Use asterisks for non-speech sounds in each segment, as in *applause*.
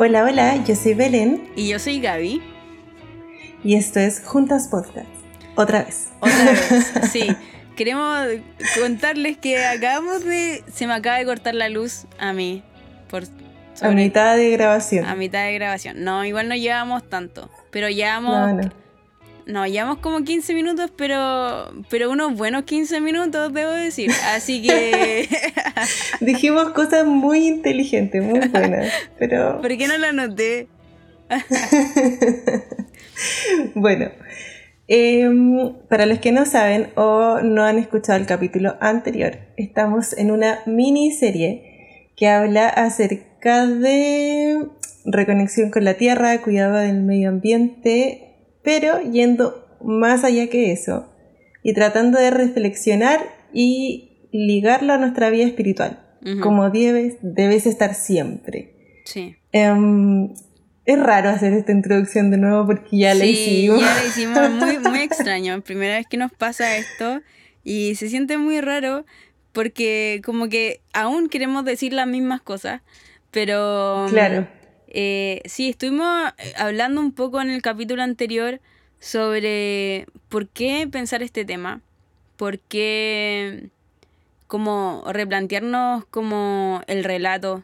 Hola, hola, yo soy Belén. Y yo soy Gaby. Y esto es Juntas Podcast. Otra vez. Otra vez, *laughs* sí. Queremos contarles que acabamos de. Se me acaba de cortar la luz a mí. Por a mitad de grabación. A mitad de grabación. No, igual no llevamos tanto. Pero llevamos. No, no. Llevamos como 15 minutos, pero, pero unos buenos 15 minutos, debo decir. Así que. *laughs* Dijimos cosas muy inteligentes, muy buenas. Pero. *laughs* ¿Por qué no la noté? *laughs* bueno. Em, para los que no saben o no han escuchado el capítulo anterior, estamos en una miniserie que habla acerca de reconexión con la tierra, cuidado del medio ambiente, pero yendo más allá que eso y tratando de reflexionar y ligarlo a nuestra vida espiritual, como debes, debes estar siempre. Sí. Em, es raro hacer esta introducción de nuevo porque ya la hicimos. Ya la hicimos muy, *laughs* muy extraño. Primera vez que nos pasa esto y se siente muy raro porque como que aún queremos decir las mismas cosas, pero... Claro. Eh, sí, estuvimos hablando un poco en el capítulo anterior sobre por qué pensar este tema, por qué como replantearnos como el relato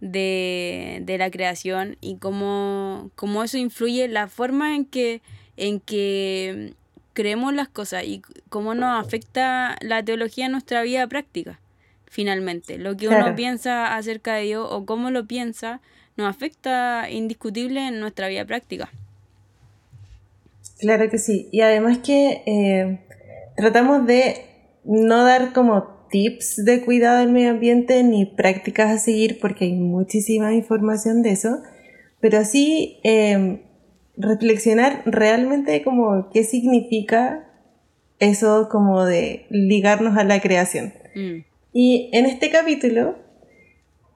de, la creación y cómo, eso influye la forma en que, en que creemos las cosas y cómo nos afecta la teología en nuestra vida práctica, finalmente. Lo que uno piensa acerca de Dios o cómo lo piensa nos afecta indiscutible en nuestra vida práctica. Claro que sí. Y además que eh, tratamos de no dar como tips de cuidado del medio ambiente ni prácticas a seguir porque hay muchísima información de eso, pero sí em, reflexionar realmente como qué significa eso como de ligarnos a la creación. Mm. Y en este capítulo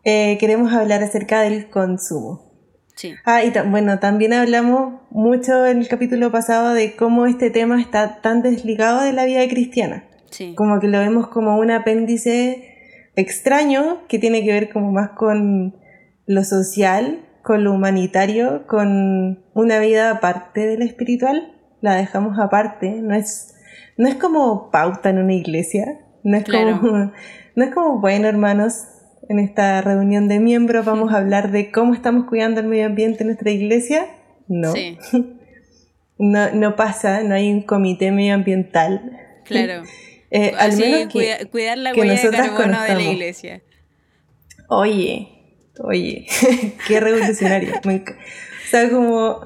eh, queremos hablar acerca del consumo. Sí. Ah, y bueno, también hablamos mucho en el capítulo pasado de cómo este tema está tan desligado de la vida cristiana. Como que lo vemos como un apéndice extraño que tiene que ver como más con lo social, con lo humanitario, con una vida aparte de la espiritual. La dejamos aparte, no es, no es como pauta en una iglesia, no es, como, *laughs* no es como, bueno hermanos, en esta reunión de miembros vamos a hablar de cómo estamos cuidando el medio ambiente en nuestra iglesia. No. *laughs* No, no pasa, no hay un comité medioambiental. Claro. *laughs* Eh, al menos cuidar la huella de carbono de la iglesia. Oye, oye, *laughs* qué revolucionario. me, o sea, como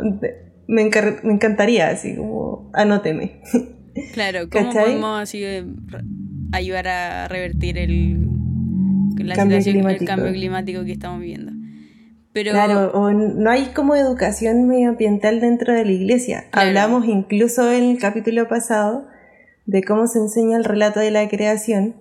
me, encantaría, así como, anóteme. Claro, ¿cómo podemos así ayudar a revertir el, la cambio situación, climático. el cambio climático que estamos viviendo? Pero, claro, o no hay como educación medioambiental dentro de la iglesia. Hablamos incluso en el capítulo pasado de cómo se enseña el relato de la creación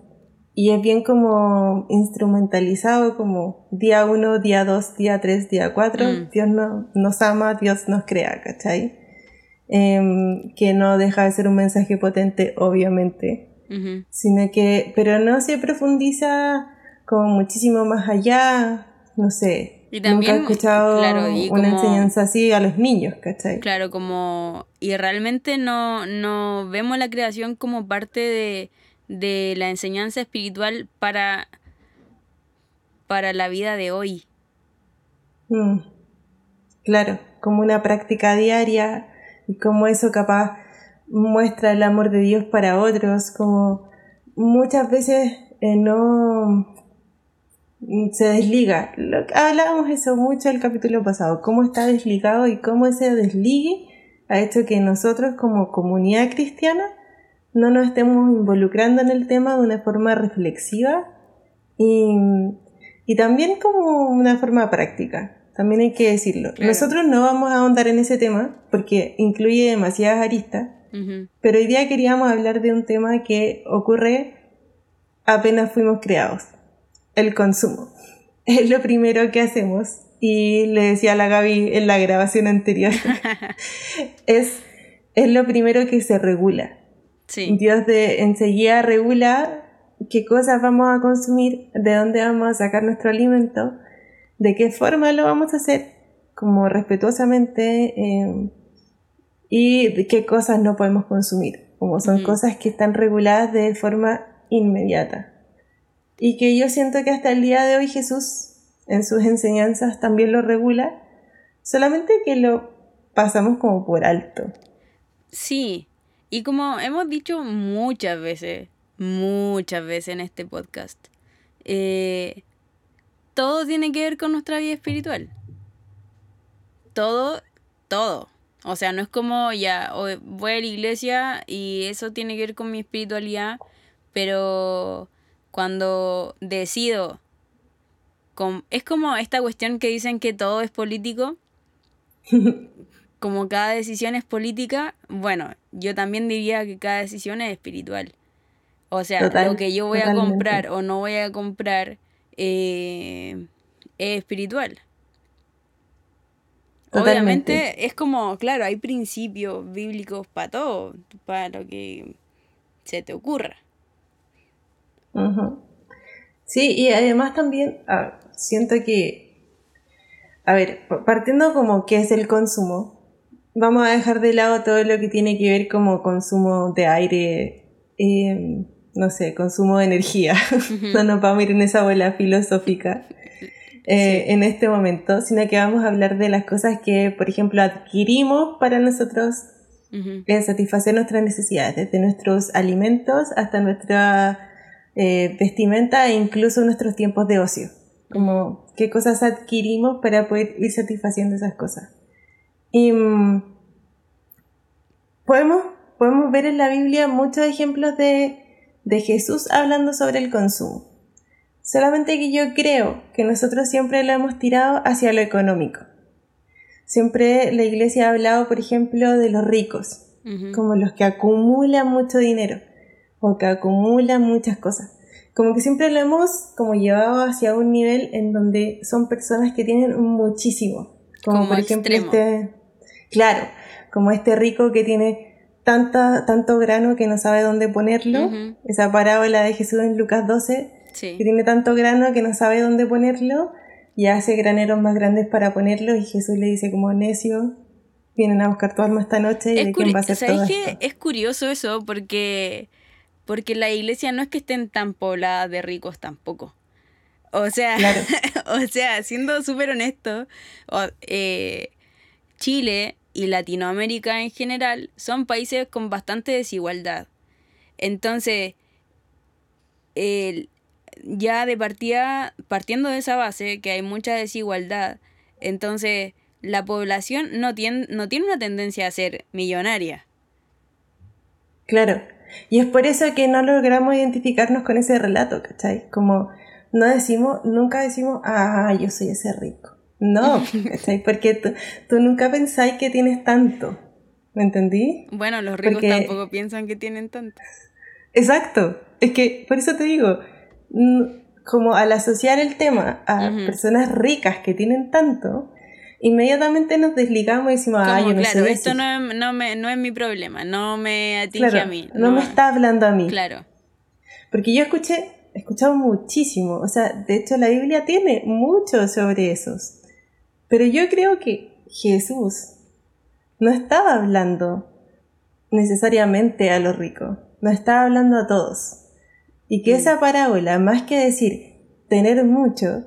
y es bien como instrumentalizado como día uno, día dos, día tres, día cuatro, mm. Dios no, nos ama, Dios nos crea, ¿cachai? Em, que no deja de ser un mensaje potente, obviamente, sino que, pero no se profundiza como muchísimo más allá, no sé, y también, Nunca he escuchado una enseñanza así a los niños, ¿cachai? Claro, como... Y realmente no, no vemos la creación como parte de, de la enseñanza espiritual para, para la vida de hoy. Mm. Claro, como una práctica diaria y como eso capaz muestra el amor de Dios para otros, como muchas veces eh, no, se desliga. hablábamos eso mucho el capítulo pasado, cómo está desligado y cómo ese desligue ha hecho que nosotros como comunidad cristiana no nos estemos involucrando en el tema de una forma reflexiva y, y también como una forma práctica. También hay que decirlo. Nosotros no vamos a ahondar en ese tema porque incluye demasiadas aristas, pero hoy día queríamos hablar de un tema que ocurre apenas fuimos creados el consumo. *laughs* Es lo primero que hacemos. Y le decía a la Gaby en la grabación anterior, *laughs* *laughs* es, es lo primero que se regula. Dios de enseguida regula qué cosas vamos a consumir, de dónde vamos a sacar nuestro alimento, de qué forma lo vamos a hacer como respetuosamente eh, y qué cosas no podemos consumir, como son cosas que están reguladas de forma inmediata. Y que yo siento que hasta el día de hoy Jesús en sus enseñanzas también lo regula, solamente que lo pasamos como por alto. Sí, y como hemos dicho muchas veces, muchas veces en este podcast, eh, todo tiene que ver con nuestra vida espiritual. Todo, todo. O sea, no es como ya voy a la iglesia y eso tiene que ver con mi espiritualidad, pero cuando decido, es como esta cuestión que dicen que todo es político, *laughs* como cada decisión es política, bueno, yo también diría que cada decisión es espiritual. O sea, lo que yo voy a comprar o no voy a comprar eh, es espiritual. Obviamente es como, claro, hay principios bíblicos para todo, para lo que se te ocurra. Sí, y además también ah, siento que, a ver, partiendo como qué es el consumo, vamos a dejar de lado todo lo que tiene que ver como consumo de aire, em, no sé, consumo de energía. *laughs* no nos vamos a ir en esa bola filosófica eh, en este momento, sino que vamos a hablar de las cosas que, por ejemplo, adquirimos para nosotros eh, satisfacer nuestras necesidades, desde nuestros alimentos hasta nuestra eh, vestimenta e incluso nuestros tiempos de ocio. Como qué cosas adquirimos para poder ir satisfaciendo esas cosas. Y mm, podemos, podemos ver en la Biblia muchos ejemplos de, Jesús hablando sobre el consumo. Solamente que yo creo que nosotros siempre lo hemos tirado hacia lo económico. Siempre la iglesia ha hablado, por ejemplo, de los ricos, como los que acumulan mucho dinero o que acumulan muchas cosas. Como que siempre lo hemos como llevado hacia un nivel en donde son personas que tienen muchísimo. Como, por ejemplo este, Claro, como este rico que tiene tanta, tanto grano que no sabe dónde ponerlo. Esa parábola de Jesús en Lucas 12, que tiene tanto grano que no sabe dónde ponerlo y hace graneros más grandes para ponerlo y Jesús le dice como necio, vienen a buscar tu alma esta noche y es de quién va a ser todo que Es curioso eso porque, porque la iglesia no es que estén tan pobladas de ricos tampoco. O sea, *laughs* o sea, siendo súper honesto, eh, Chile y Latinoamérica en general son países con bastante desigualdad. Entonces, ya de partida, partiendo de esa base, que hay mucha desigualdad, entonces la población no tiene, no tiene una tendencia a ser millonaria. Claro. Y es por eso que no logramos identificarnos con ese relato, ¿cachai? Como no decimos, nunca decimos, ah, yo soy ese rico. No, *laughs* Porque tú, nunca pensáis que tienes tanto. ¿Me entendí? Bueno, los ricos tampoco piensan que tienen tanto. Exacto. Es que, por eso te digo, como al asociar el tema a personas ricas que tienen tanto, inmediatamente nos desligamos y decimos, ah, yo no claro, esto no es, no, me, no es mi problema, no me atinge a mí. No, me está hablando a mí. Claro. Porque yo escuché, he escuchado muchísimo, o sea, de hecho la Biblia tiene mucho sobre esos. Pero yo creo que Jesús no estaba hablando necesariamente a los ricos, no estaba hablando a todos. Y que mm. esa parábola, más que decir tener mucho,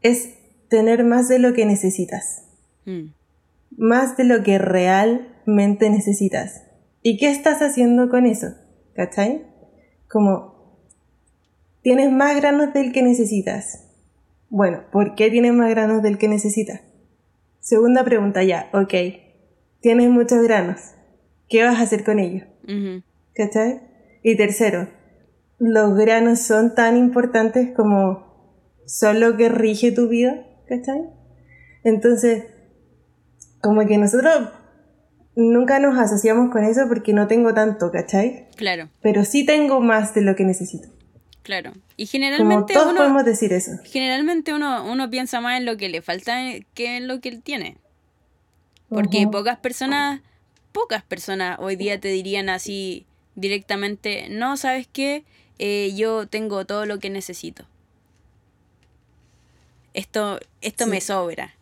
es tener más de lo que necesitas. Mm. Más de lo que realmente necesitas. ¿Y qué estás haciendo con eso? ¿Cachai? Como, tienes más granos del que necesitas. Bueno, ¿por qué tienes más granos del que necesitas? Segunda pregunta ya, ok. Tienes muchos granos. ¿Qué vas a hacer con ellos? ¿Cachai? Y tercero, los granos son tan importantes como son lo que rige tu vida, ¿cachai? Entonces, como que nosotros nunca nos asociamos con eso porque no tengo tanto, ¿cachai? Claro. Pero sí tengo más de lo que necesito. Claro. Y generalmente todos uno, podemos decir eso. Generalmente uno, uno piensa más en lo que le falta que en lo que él tiene. Porque pocas personas, pocas personas hoy día te dirían así directamente, no, ¿sabes qué? Eh, yo tengo todo lo que necesito. Esto, esto me sobra.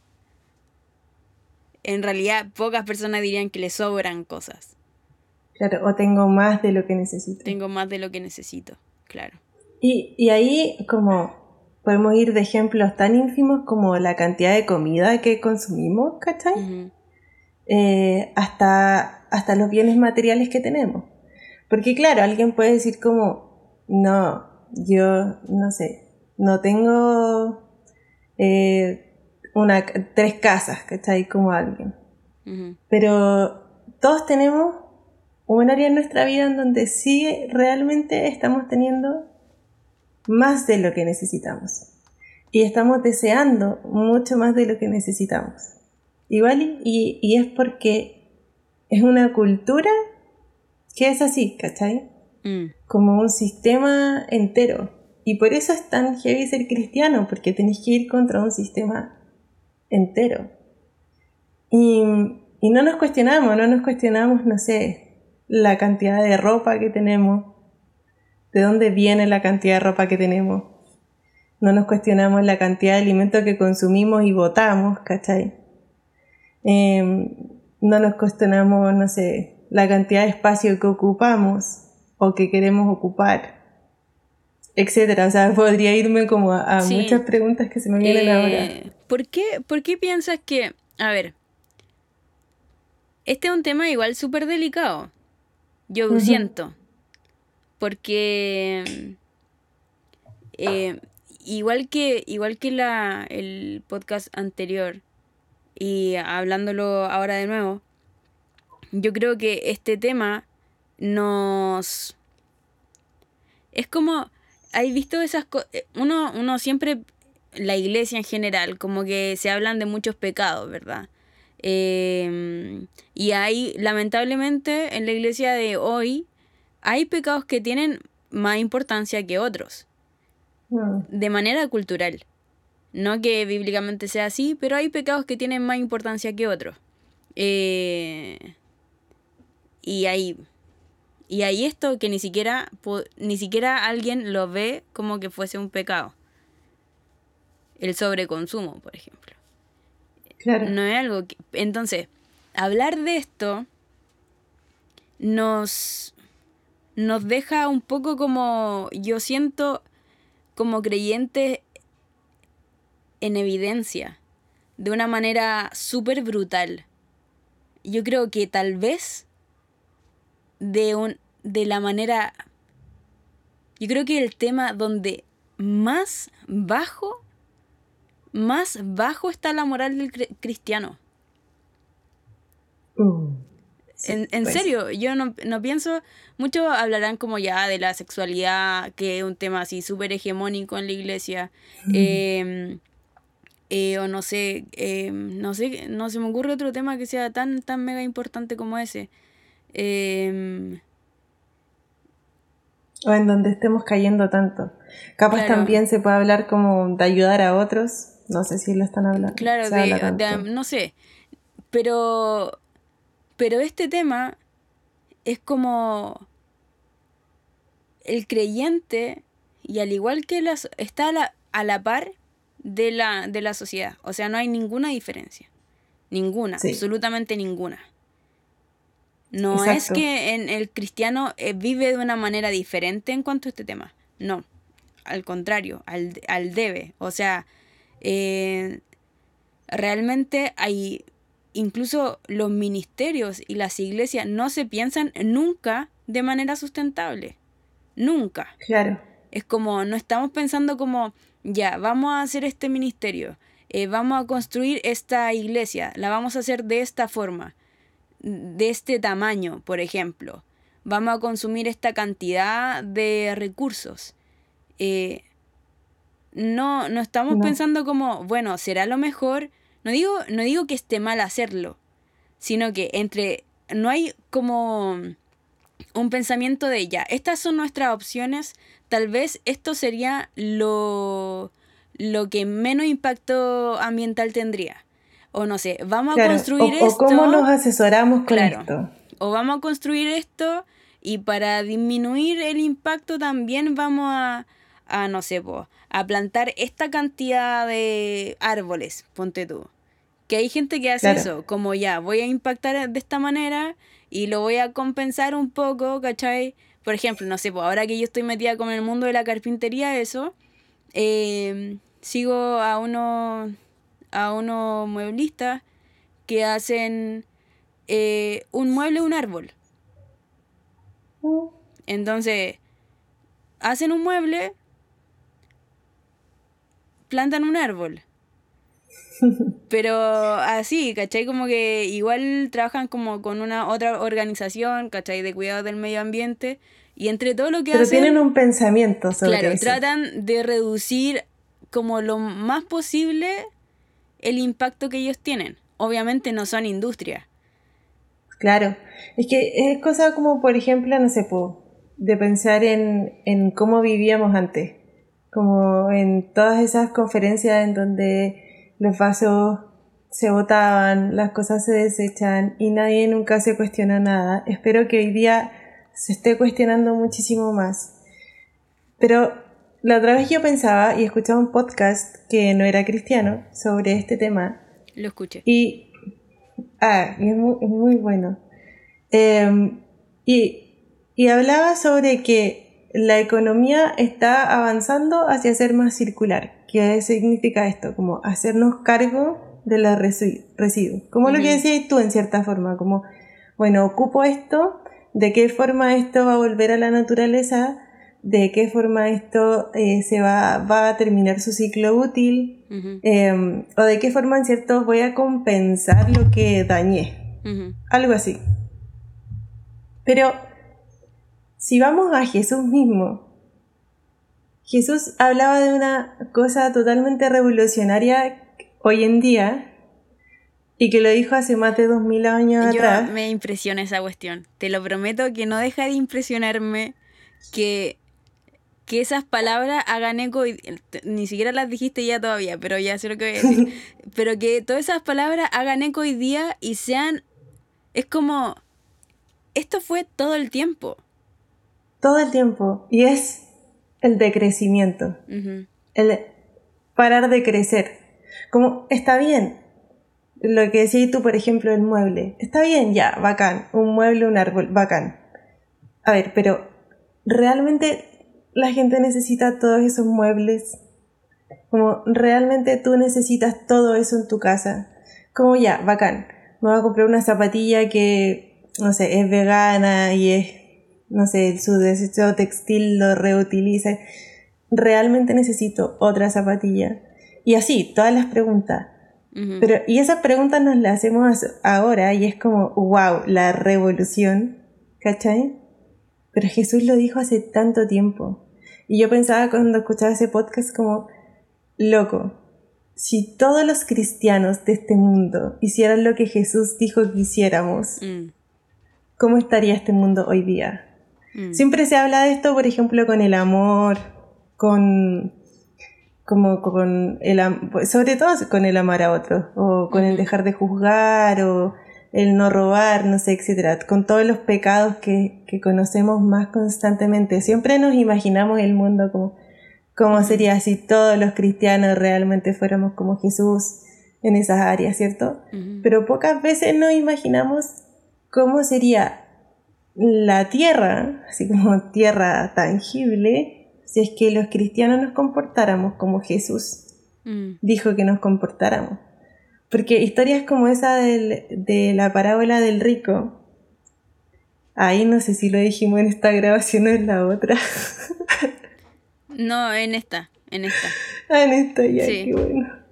en realidad pocas personas dirían que le sobran cosas. Claro, o tengo más de lo que necesito. Tengo más de lo que necesito, claro. Y, y ahí como podemos ir de ejemplos tan ínfimos como la cantidad de comida que consumimos, ¿cachai? Eh, hasta, hasta los bienes materiales que tenemos. Porque claro, alguien puede decir como, no, yo no sé, no tengo eh, una, tres casas, ¿cachai? Como alguien. Pero todos tenemos un área en nuestra vida en donde sí realmente estamos teniendo más de lo que necesitamos. Y estamos deseando mucho más de lo que necesitamos. Igual, y, y es porque es una cultura que es así, ¿cachai? Mm. Como un sistema entero. Y por eso es tan heavy ser cristiano, porque tenéis que ir contra un sistema entero. Y, y no nos cuestionamos, no nos cuestionamos, no sé, la cantidad de ropa que tenemos, de dónde viene la cantidad de ropa que tenemos. No nos cuestionamos la cantidad de alimentos que consumimos y botamos, ¿cachai? Em, no nos cuestionamos, no sé, la cantidad de espacio que ocupamos o que queremos ocupar, etcétera. O sea, podría irme como a, muchas preguntas que se me vienen eh, ahora. ¿por qué, ¿Por qué piensas que, a ver, este es un tema igual súper delicado? Yo siento porque eh, igual que igual que la, el podcast anterior y hablándolo ahora de nuevo, yo creo que este tema nos es como hay visto esas cosas uno uno siempre la iglesia en general como que se hablan de muchos pecados, ¿verdad? Em, y hay lamentablemente en la iglesia de hoy hay pecados que tienen más importancia que otros, mm. de manera cultural. No que bíblicamente sea así, pero hay pecados que tienen más importancia que otros. Eh, y hay y hay esto que ni siquiera ni siquiera alguien lo ve como que fuese un pecado. El sobreconsumo, por ejemplo. Claro. No es algo que entonces, hablar de esto nos nos deja un poco como, yo siento, como creyentes en evidencia, de una manera súper brutal. Yo creo que tal vez de, un, de la manera, yo creo que el tema donde más bajo, más bajo está la moral del cristiano. Uh en, en pues. serio, yo no, no, pienso, muchos hablarán como ya de la sexualidad, que es un tema así súper hegemónico en la iglesia, em, eh, o no sé, em, no sé, no se me ocurre otro tema que sea tan, tan mega importante como ese. Em, o en donde estemos cayendo tanto. Capaz también se puede hablar como de ayudar a otros, no sé si lo están hablando. Claro, no sé, pero pero este tema es como el creyente, y al igual que las, está a la, a la par de la, de la sociedad. O sea, no hay ninguna diferencia. Ninguna, absolutamente ninguna. No es que en el cristiano eh, vive de una manera diferente en cuanto a este tema. No. Al contrario, al, al debe. O sea, eh, realmente hay incluso los ministerios y las iglesias no se piensan nunca de manera sustentable. Nunca. Claro. Es como, no estamos pensando como, ya, vamos a hacer este ministerio, eh, vamos a construir esta iglesia, la vamos a hacer de esta forma, de este tamaño, por ejemplo. Vamos a consumir esta cantidad de recursos. Eh, no, no estamos pensando como, bueno, será lo mejor no digo, no digo que esté mal hacerlo, sino que entre. No hay como un pensamiento de ya, estas son nuestras opciones, tal vez esto sería lo, lo que menos impacto ambiental tendría. O no sé, vamos a construir esto. O cómo nos asesoramos con esto. O vamos a construir esto y para disminuir el impacto también vamos a, a no sé, a plantar esta cantidad de árboles, ponte tú Porque hay gente que hace eso, como ya, voy a impactar de esta manera y lo voy a compensar un poco, ¿cachai? Por ejemplo, no sé, pues ahora que yo estoy metida con el mundo de la carpintería, eso, eh, sigo a unos a unos mueblistas que hacen eh, un mueble, un árbol. Entonces, hacen un mueble, plantan un árbol. *laughs* Pero así, ¿cachai? Como que igual trabajan como con una otra organización, ¿cachai? De cuidado del medio ambiente. Y entre todo lo que Pero tienen un pensamiento sobre claro, tratan de reducir como lo más posible el impacto que ellos tienen. Obviamente no son industria. Claro, es que es cosa como, por ejemplo, no sé, de pensar en, en cómo vivíamos antes, como en todas esas conferencias en donde los vasos se botaban, las cosas se desechan y nadie nunca se cuestiona nada. Espero que hoy día se esté cuestionando muchísimo más. Pero la otra vez yo pensaba y escuchaba un podcast que no era cristiano sobre este tema. Lo escuché. Y, ah, es, muy, bueno. Em, y, y hablaba sobre que la economía está avanzando hacia ser más circular. ¿Qué significa esto? Como hacernos cargo de los residuos. Como lo que decías tú en cierta forma, como, bueno, ocupo esto, ¿de qué forma esto va a volver a la naturaleza? De qué forma esto eh, se va, va, a terminar su ciclo útil em, o de qué forma, en cierto, voy a compensar lo que dañé. Algo así. Pero si vamos a Jesús mismo, Jesús hablaba de una cosa totalmente revolucionaria hoy en día y que lo dijo hace más de dos mil años Yo atrás. Me impresiona esa cuestión. Te lo prometo que no deja de impresionarme que que esas palabras hagan eco, ni siquiera las dijiste ya todavía, pero ya sé lo que voy a decir, *laughs* pero que todas esas palabras hagan eco hoy día y sean, es como, esto fue todo el tiempo. Todo el tiempo, y es el decrecimiento, el parar de crecer. Como, está bien, lo que decías tú, por ejemplo, el mueble, está bien, ya, bacán, un mueble, un árbol, bacán. A ver, pero realmente la gente necesita todos esos muebles. Como realmente tú necesitas todo eso en tu casa. Como ya, bacán. Me voy a comprar una zapatilla que, no sé, es vegana y es, no sé, su desecho textil lo reutiliza. Realmente necesito otra zapatilla. Y así, todas las preguntas. Pero, y esas preguntas nos las hacemos ahora y es como, wow, la revolución. ¿Cachai? Pero Jesús lo dijo hace tanto tiempo. Y yo pensaba cuando escuchaba ese podcast como, loco, si todos los cristianos de este mundo hicieran lo que Jesús dijo que hiciéramos, mm. ¿cómo estaría este mundo hoy día? Mm. Siempre se habla de esto, por ejemplo, con el amor, con como con el sobre todo con el amar a otro o con el dejar de juzgar o el no robar, no sé, etcétera, con todos los pecados que, que conocemos más constantemente. Siempre nos imaginamos el mundo como cómo sería si todos los cristianos realmente fuéramos como Jesús en esas áreas, ¿cierto? Pero pocas veces nos imaginamos cómo sería la tierra, así como tierra tangible, si es que los cristianos nos comportáramos como Jesús mm. dijo que nos comportáramos. Porque historias como esa de la parábola del rico, ahí no sé si lo dijimos en esta grabación o en la otra. *laughs* no, en esta, en esta. Ah, en esta, ya, qué bueno.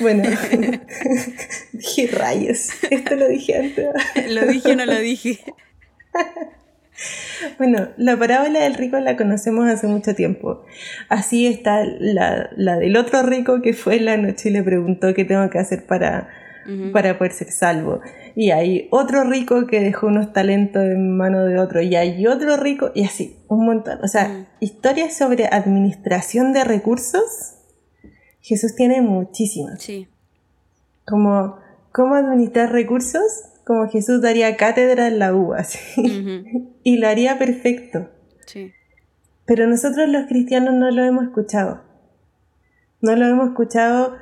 Bueno, *laughs* *laughs* dije rayos, esto lo dije antes. lo dije o no lo dije. Bueno, la parábola del rico la conocemos hace mucho tiempo. Así está la, del otro rico que fue en la noche y le preguntó qué tengo que hacer para, para poder ser salvo. Y hay otro rico que dejó unos talentos en mano de otro. Y hay otro rico, y así, un montón. O sea, historias sobre administración de recursos. Jesús tiene muchísimas. Sí. Como cómo administrar recursos como Jesús daría cátedra en la uva, *laughs* y lo haría perfecto. Sí. Pero nosotros los cristianos no lo hemos escuchado. No lo hemos escuchado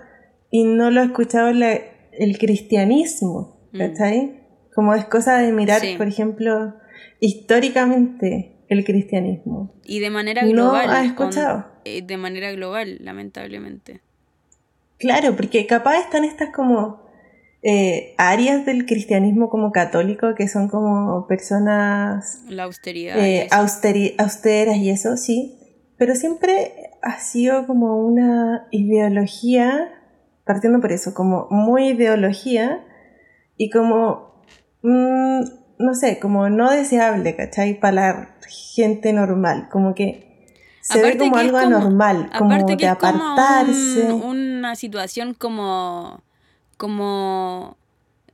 y no lo ha escuchado la, el cristianismo, mm. ¿cachai? Como es cosa de mirar, por ejemplo, históricamente el cristianismo. Y de manera global. ¿No has escuchado? Eh, de manera global, lamentablemente. Claro, porque capaz están estas como eh, áreas del cristianismo como católico que son como personas... La austeridad. Eh, austeras y eso, sí. Pero siempre ha sido como una ideología, partiendo por eso, como muy ideología y como, mm, no sé, como no deseable, ¿cachai? Para la gente normal, como que se ve como algo anormal, como de apartarse. Como una situación como, como,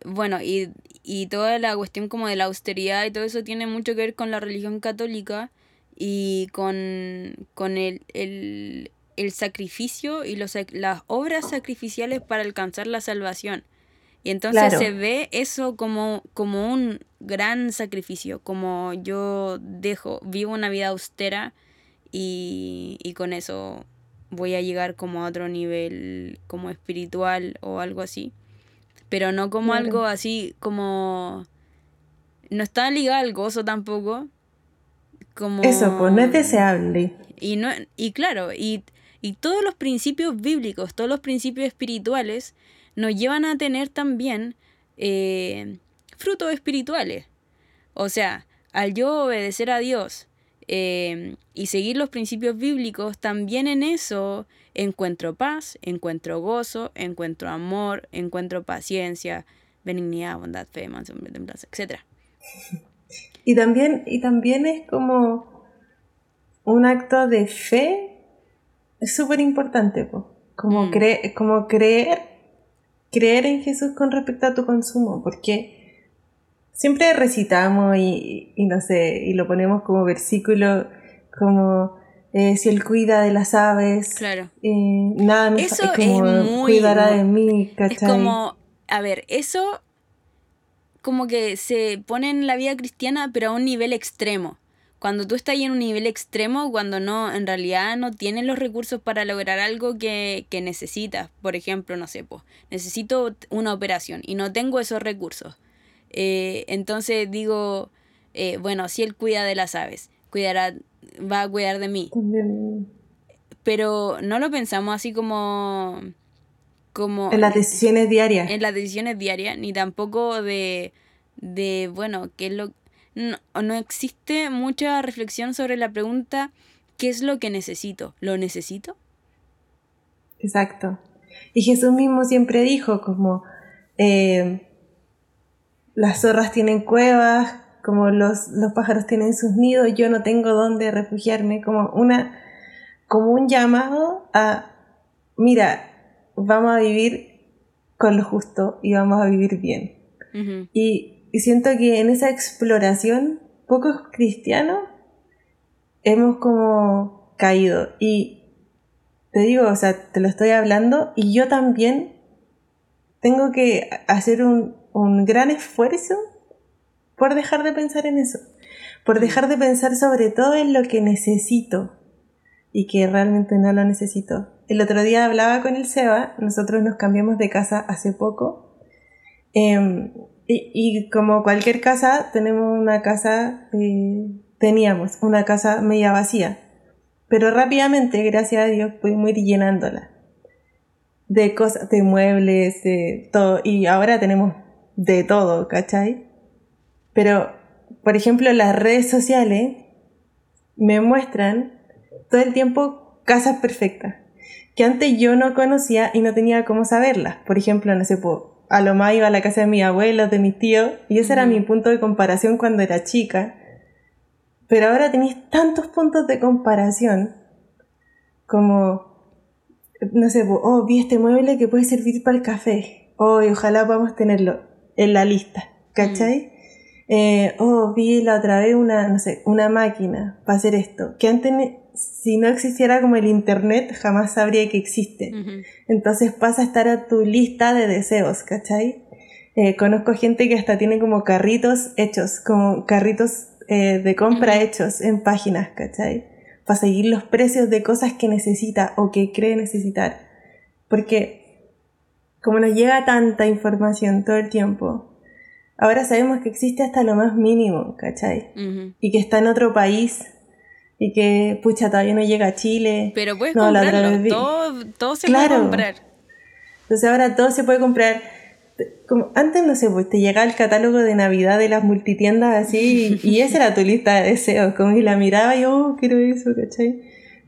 bueno, y, y toda la cuestión como de la austeridad y todo eso tiene mucho que ver con la religión católica y con, el, el, sacrificio y los, las obras sacrificiales para alcanzar la salvación. Y entonces se ve eso como, como un gran sacrificio, como yo dejo, vivo una vida austera y, y con eso voy a llegar como a otro nivel como espiritual o algo así. Pero no como algo así como... No está ligado al gozo tampoco, eso, pues no es deseable. Y, no, y claro, y, todos los principios bíblicos, todos los principios espirituales nos llevan a tener también eh, frutos espirituales. O sea, al yo obedecer a Dios eh, y seguir los principios bíblicos, también en eso encuentro paz, encuentro gozo, encuentro amor, encuentro paciencia, benignidad, bondad, fe, mansión, templanza, etc. Y también, y también es como un acto de fe, es súper importante, como, mm. como creer, creer en Jesús con respecto a tu consumo, porque siempre recitamos y, no sé, y lo ponemos como versículo, como eh, si Él cuida de las aves, claro. Eh, nada eso cuidará de mí, ¿cachai? Es como, a ver, eso como que se pone en la vida cristiana, pero a un nivel extremo. Cuando tú estás en un nivel extremo, cuando no, en realidad no tienes los recursos para lograr algo que, necesitas. Por ejemplo, no sé, pues, necesito una operación y no tengo esos recursos. Eh, entonces digo, eh, bueno, si él cuida de las aves, cuidará, va a cuidar de mí. Pero no lo pensamos así como en las decisiones diarias. En las decisiones diarias, ni tampoco de, de bueno, qué es lo... No, no existe mucha reflexión sobre la pregunta, ¿qué es lo que necesito? ¿Lo necesito? Exacto. Y Jesús mismo siempre dijo como, eh, las zorras tienen cuevas, como los, los, pájaros tienen sus nidos, yo no tengo dónde refugiarme, como una, como un llamado a, mira, vamos a vivir con lo justo y vamos a vivir bien. y, siento que en esa exploración, pocos cristianos hemos como caído. Y te digo, o sea, te lo estoy hablando y yo también tengo que hacer un, un gran esfuerzo por dejar de pensar en eso, por dejar de pensar sobre todo en lo que necesito y que realmente no lo necesito. El otro día hablaba con el Seba, nosotros nos cambiamos de casa hace poco. Em, y, como cualquier casa, tenemos una casa, eh, teníamos una casa media vacía. Pero rápidamente, gracias a Dios, pudimos ir llenándola. De cosas, de muebles, de todo. Y ahora tenemos de todo, ¿cachai? Pero, por ejemplo, las redes sociales me muestran todo el tiempo casas perfectas que antes yo no conocía y no tenía cómo saberlas. Por ejemplo, no sé, a lo más iba a la casa de mis abuelos, de mis tíos, y ese era mi punto de comparación cuando era chica. Pero ahora tenéis tantos puntos de comparación como, no sé, oh, vi este mueble que puede servir para el café. Oh, y ojalá podamos tenerlo en la lista, ¿cachai? Eh, oh, vi la otra vez una, no sé, una máquina para hacer esto. Que antes si no existiera como el internet, jamás sabría que existe. Entonces pasa a estar a tu lista de deseos, ¿cachai? Eh, conozco gente que hasta tiene como carritos hechos, como carritos eh, de compra hechos en páginas, ¿cachai? Para seguir los precios de cosas que necesita o que cree necesitar. Porque como nos llega tanta información todo el tiempo, ahora sabemos que existe hasta lo más mínimo, ¿cachai? Y que está en otro país y que, pucha, todavía no llega a Chile. Pero puedes comprarlo, todo, todo, se puede comprar. Entonces ahora todo se puede comprar. Como, antes, no sé, pues te llegaba el catálogo de Navidad de las multitiendas así y, esa era tu lista de deseos, como y la miraba y, oh, quiero eso, ¿cachai?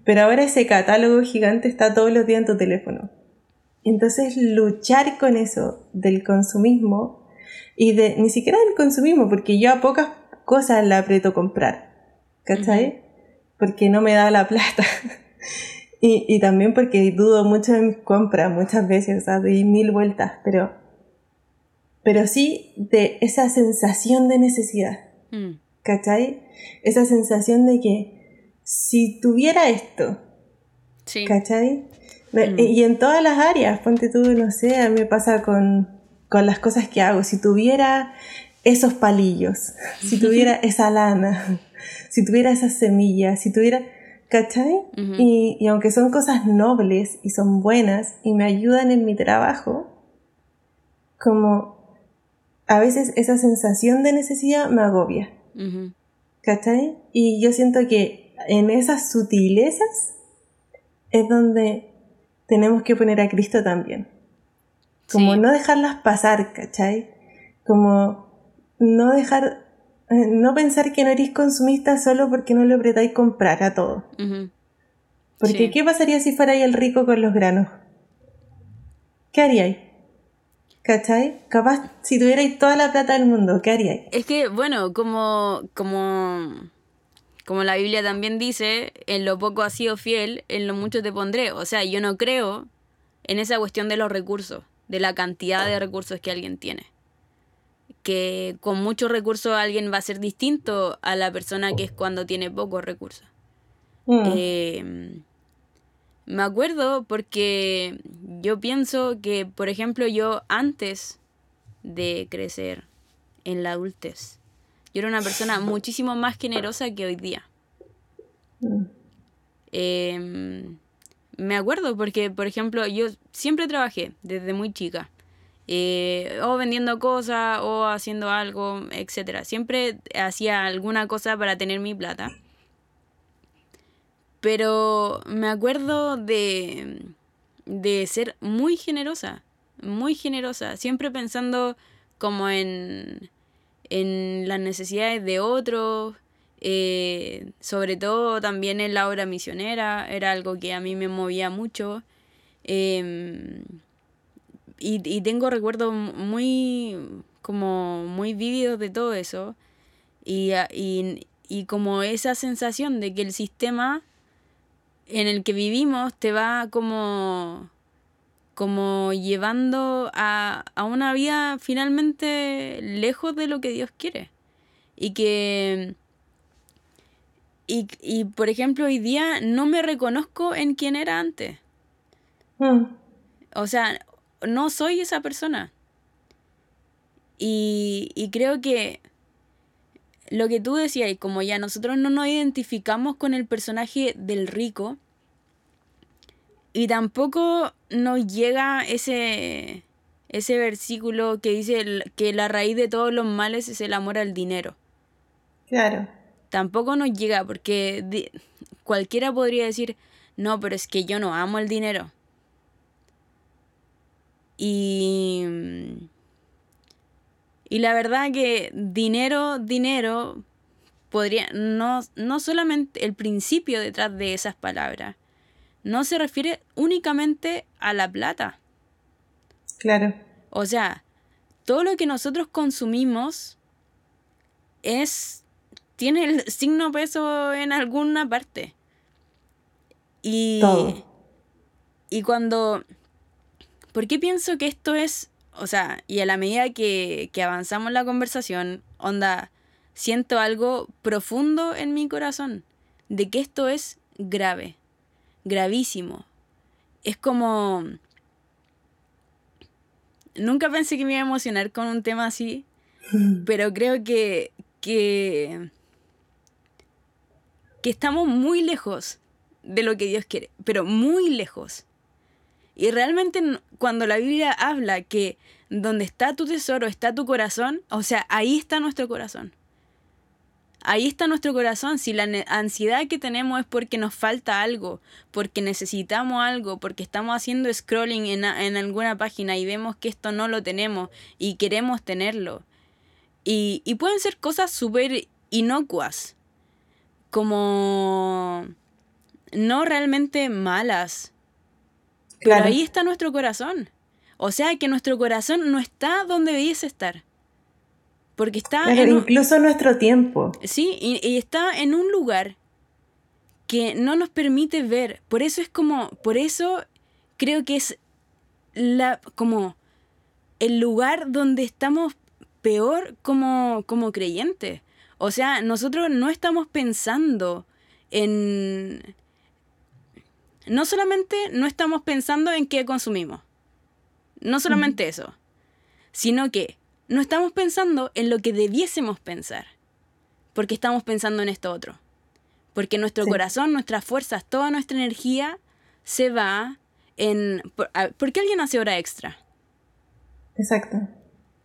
Pero ahora ese catálogo gigante está todos los días en tu teléfono. Entonces luchar con eso del consumismo y de ni siquiera del consumismo, porque yo a pocas cosas la aprieto comprar, ¿cachai? Porque no me da la plata. *laughs* y, y, también porque dudo mucho de mis compras muchas veces, o sea, doy mil vueltas, pero, pero sí de esa sensación de necesidad, mm. ¿cachai? Esa sensación de que si tuviera esto, ¿cachai? Mm. Y en todas las áreas, ponte tú, no sé, a mí me pasa con, con las cosas que hago. Si tuviera esos palillos, si tuviera esa lana, si tuviera esas semillas, si tuviera, ¿cachai? y, y, aunque son cosas nobles y son buenas y me ayudan en mi trabajo, como a veces esa sensación de necesidad me agobia. ¿Cachai? Y yo siento que en esas sutilezas es donde tenemos que poner a Cristo también. Como no dejarlas pasar, ¿cachai? Como no dejar, eh, no pensar que no eres consumista solo porque no le apretáis comprar a todo. Porque ¿qué pasaría si fuera el rico con los granos? ¿Qué haríais? ¿Cachai? Capaz, si tuvierais toda la plata del mundo, ¿qué haríais? Es que, bueno, como, como como la Biblia también dice, en lo poco has sido fiel, en lo mucho te pondré. O sea, yo no creo en esa cuestión de los recursos, de la cantidad de recursos que alguien tiene. Que con muchos recursos alguien va a ser distinto a la persona que es cuando tiene pocos recursos. Mm. Em, me acuerdo porque yo pienso que, por ejemplo, yo antes de crecer en la adultez, yo era una persona muchísimo más generosa que hoy día. Em, me acuerdo porque, por ejemplo, yo siempre trabajé desde muy chica. Eh, o vendiendo cosas o haciendo algo, etc. Siempre hacía alguna cosa para tener mi plata. Pero me acuerdo de, de ser muy generosa, muy generosa, siempre pensando como en, en las necesidades de otros, eh, sobre todo también en la obra misionera, era algo que a mí me movía mucho. Em, y, tengo recuerdos muy, como muy vívidos de todo eso. Y, y, y como esa sensación de que el sistema en el que vivimos te va como como llevando a, a, una vida finalmente lejos de lo que Dios quiere. Y que, y, y por ejemplo, hoy día no me reconozco en quien era antes. Mm. O sea, no soy esa persona. Y, y creo que lo que tú decías, como ya nosotros no nos identificamos con el personaje del rico, y tampoco nos llega ese, ese versículo que dice que la raíz de todos los males es el amor al dinero. Claro. Tampoco nos llega porque cualquiera podría decir, no, pero es que yo no amo el dinero. Y, y la verdad que dinero, dinero, podría, no, no solamente el principio detrás de esas palabras, no se refiere únicamente a la plata. Claro. O sea, todo lo que nosotros consumimos es tiene el signo peso en alguna parte. Y y cuando ¿Por qué pienso que esto es, o sea, y a la medida que, que avanzamos la conversación, onda, siento algo profundo en mi corazón de que esto es grave gravísimo. Es como... Nunca pensé que me iba a emocionar con un tema así, *laughs* pero creo que, que, que estamos muy lejos de lo que Dios quiere, pero muy lejos. Y realmente cuando la Biblia habla que donde está tu tesoro está tu corazón, o sea, ahí está nuestro corazón. Ahí está nuestro corazón. Si la ansiedad que tenemos es porque nos falta algo, porque necesitamos algo, porque estamos haciendo scrolling en, en alguna página y vemos que esto no lo tenemos y queremos tenerlo. Y, y pueden ser cosas súper inocuas, como no realmente malas. Pero ahí está nuestro corazón. O sea que nuestro corazón no está donde debiese estar. Porque está en incluso nuestro tiempo. Sí, y, está en un lugar que no nos permite ver. Por eso es como, por eso creo que es la como el lugar donde estamos peor como, como creyentes. O sea, nosotros no estamos pensando en... No solamente no estamos pensando en qué consumimos. No solamente eso. Sino que no estamos pensando en lo que debiésemos pensar, porque estamos pensando en esto otro. Porque nuestro corazón, nuestras fuerzas, toda nuestra energía se va en... Por, qué alguien hace hora extra? Exacto.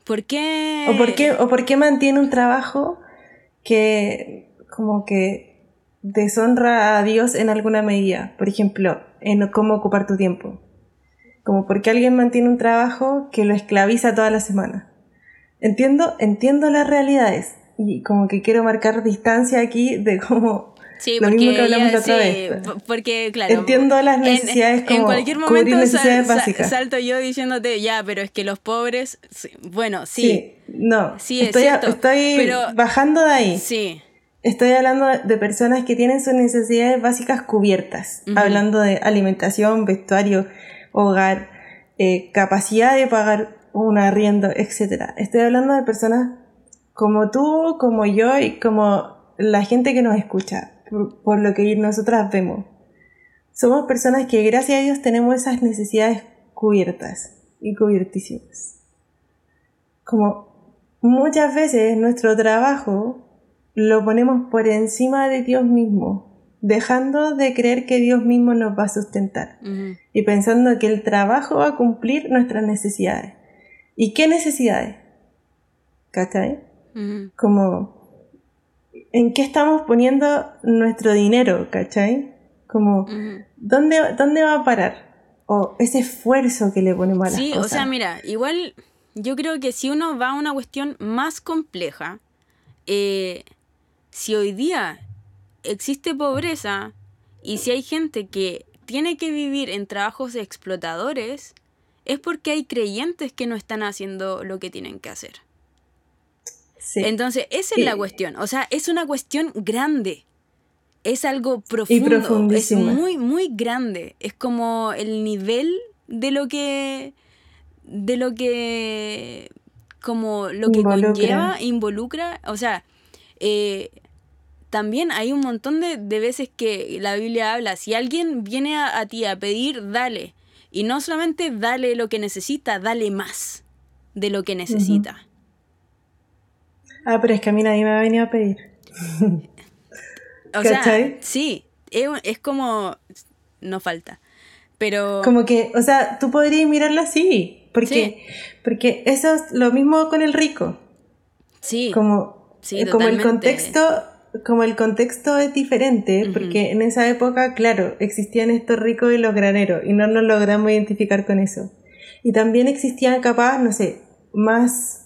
¿Por qué? ¿O por qué, o por qué mantiene un trabajo que como que deshonra a Dios en alguna medida? Por ejemplo, en cómo ocupar tu tiempo. Como porque alguien mantiene un trabajo que lo esclaviza toda la semana entiendo, entiendo las realidades y como que quiero marcar distancia aquí de cómo Sí, lo mismo que hablamos la otra vez. Porque, claro. Entiendo las necesidades como en cualquier momento necesidades básicas. salto yo diciéndote, ya, pero es que los pobres. Bueno, sí. sí no. Sí, estoy, estoy bajando de ahí. Sí. Estoy hablando de personas que tienen sus necesidades básicas cubiertas. Hablando de alimentación, vestuario, hogar, eh, capacidad de pagar un arriendo, etc. Estoy hablando de personas como tú, como yo y como la gente que nos escucha, por, lo que nosotras vemos. Somos personas que gracias a Dios tenemos esas necesidades cubiertas y cubiertísimas. Como muchas veces nuestro trabajo lo ponemos por encima de Dios mismo, dejando de creer que Dios mismo nos va a sustentar y pensando que el trabajo va a cumplir nuestras necesidades. ¿Y qué necesidades? ¿Cachai? Como, ¿en qué estamos poniendo nuestro dinero? ¿Cachai? Como, ¿dónde, ¿dónde va a parar? O ese esfuerzo que le ponemos a las sí, o sea, mira, igual yo creo que si uno va a una cuestión más compleja, eh, si hoy día existe pobreza y si hay gente que tiene que vivir en trabajos explotadores, es porque hay creyentes que no están haciendo lo que tienen que hacer. Entonces, esa es la cuestión. O sea, es una cuestión grande. Es algo profundo. es muy, muy grande. Es como el nivel de lo que. de lo que. como lo que conlleva, involucra. O sea, eh, también hay un montón de, veces que la Biblia habla. Si alguien viene a ti a pedir, dale. Y no solamente dale lo que necesita, dale más de lo que necesita. Ah, pero es que a mí nadie me va a venir a pedir. o sea, sí, es, como... No falta. Pero... Como que, o sea, tú podrías mirarlo así. Porque, porque eso es lo mismo con el rico. Sí. Como, sí, como el contexto como el contexto es diferente, porque en esa época, claro, existían estos ricos y los graneros, y no nos logramos identificar con eso. Y también existían capaz, no sé, más...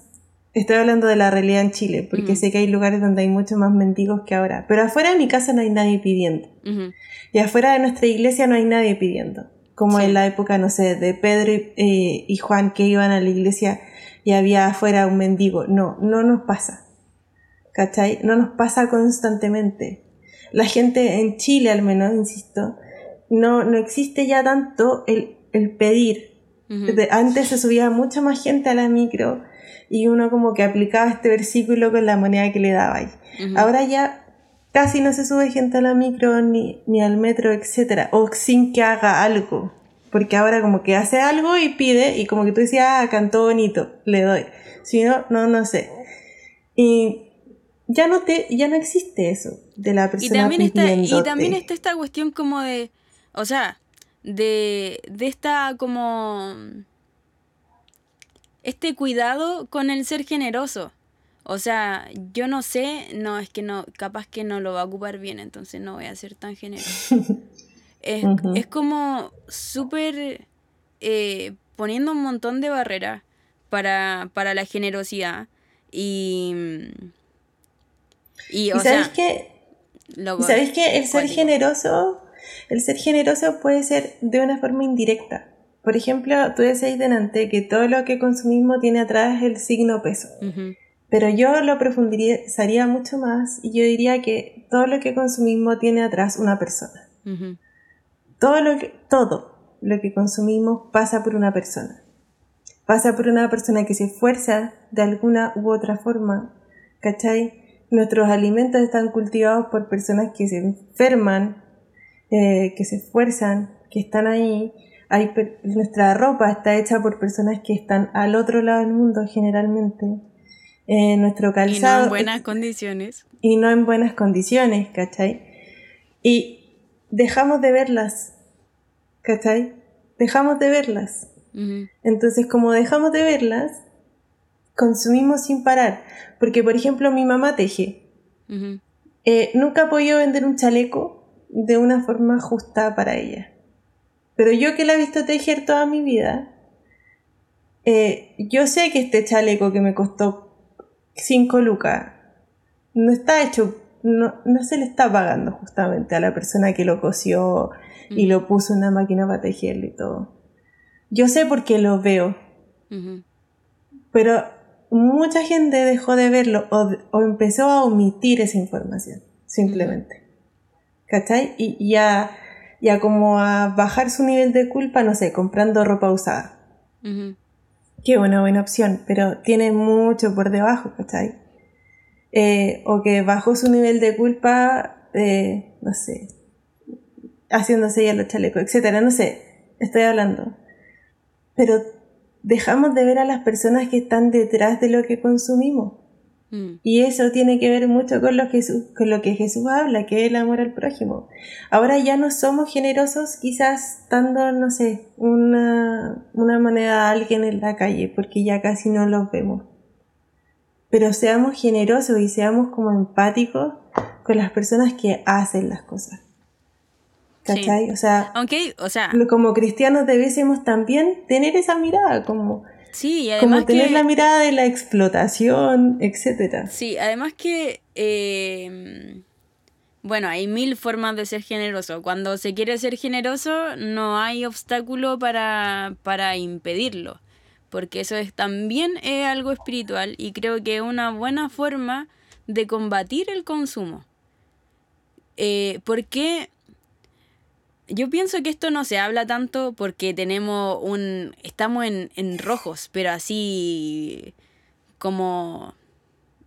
Estoy hablando de la realidad en Chile, porque sé que hay lugares donde hay muchos más mendigos que ahora. Pero afuera de mi casa no hay nadie pidiendo. Y afuera de nuestra iglesia no hay nadie pidiendo. Como en la época, no sé, de Pedro y, eh, y Juan que iban a la iglesia y había afuera un mendigo. No, no nos pasa. ¿cachai? No nos pasa constantemente. La gente en Chile, al menos, insisto, no, no existe ya tanto el, pedir. Antes se subía mucha más gente a la micro y uno como que aplicaba este versículo con la moneda que le daba. Ahora ya casi no se sube gente a la micro ni, ni al metro, etcétera, o sin que haga algo. Porque ahora como que hace algo y pide y como que tú decías, ah, cantó bonito, le doy. Si no, no, no sé. Y ya no te, ya no existe eso de la persona y también está Y también está esta cuestión como de, o sea, de, de esta como... Este cuidado con el ser generoso. O sea, yo no sé, no, es que no, capaz que no lo va a ocupar bien, entonces no voy a ser tan generoso. *laughs* es, es como súper eh, poniendo un montón de barreras para, para la generosidad. Y. Y, o sabéis que. ¿Sabéis que el ser generoso. El ser generoso puede ser de una forma indirecta. Por ejemplo, tú decías delante que todo lo que consumimos tiene atrás el signo peso. Pero yo lo profundizaría mucho más y yo diría que todo lo que consumimos tiene atrás una persona. Todo lo que, todo lo que consumimos pasa por una persona. Pasa por una persona que se esfuerza de alguna u otra forma, ¿cachai? Nuestros alimentos están cultivados por personas que se enferman, eh, que se esfuerzan, que están ahí. Hay, nuestra ropa está hecha por personas que están al otro lado del mundo generalmente. Eh, nuestro calzado. Y no en buenas condiciones. Y no en buenas condiciones, ¿cachai? Y dejamos de verlas, ¿cachai? Dejamos de verlas. Entonces, como dejamos de verlas, consumimos sin parar. Porque, por ejemplo, mi mamá teje. Eh, nunca ha podido vender un chaleco de una forma justa para ella. Pero yo que la he visto tejer toda mi vida, eh, yo sé que este chaleco que me costó 5 lucas no está hecho, no, no, se le está pagando justamente a la persona que lo cosió y lo puso en una máquina para tejerlo y todo. Yo sé porque lo veo, pero mucha gente dejó de verlo o, empezó a omitir esa información, simplemente. ¿Cachai? Y ya, ya como a bajar su nivel de culpa, no sé, comprando ropa usada. Qué una buena opción, pero tiene mucho por debajo, ¿cachai? Eh, o que bajó su nivel de culpa, eh, no sé, haciéndose ya los chalecos, etcétera, no sé, estoy hablando. Pero dejamos de ver a las personas que están detrás de lo que consumimos. Mm. Y eso tiene que ver mucho con lo, que Jesús, con lo que Jesús habla, que es el amor al prójimo. Ahora ya no somos generosos quizás dando, no sé, una, una moneda a alguien en la calle, porque ya casi no los vemos. Pero seamos generosos y seamos como empáticos con las personas que hacen las cosas. ¿Cachai? O sea, Aunque, o sea, como cristianos debiésemos también tener esa mirada, como Sí, además Como tener la mirada de la explotación, etcétera. Sí, además que... Eh, bueno, hay mil formas de ser generoso. Cuando se quiere ser generoso, no hay obstáculo para, para impedirlo. Porque eso es, también es algo espiritual y creo que es una buena forma de combatir el consumo. Eh, porque yo pienso que esto no se habla tanto porque tenemos un. Estamos en, en rojos, pero así. como.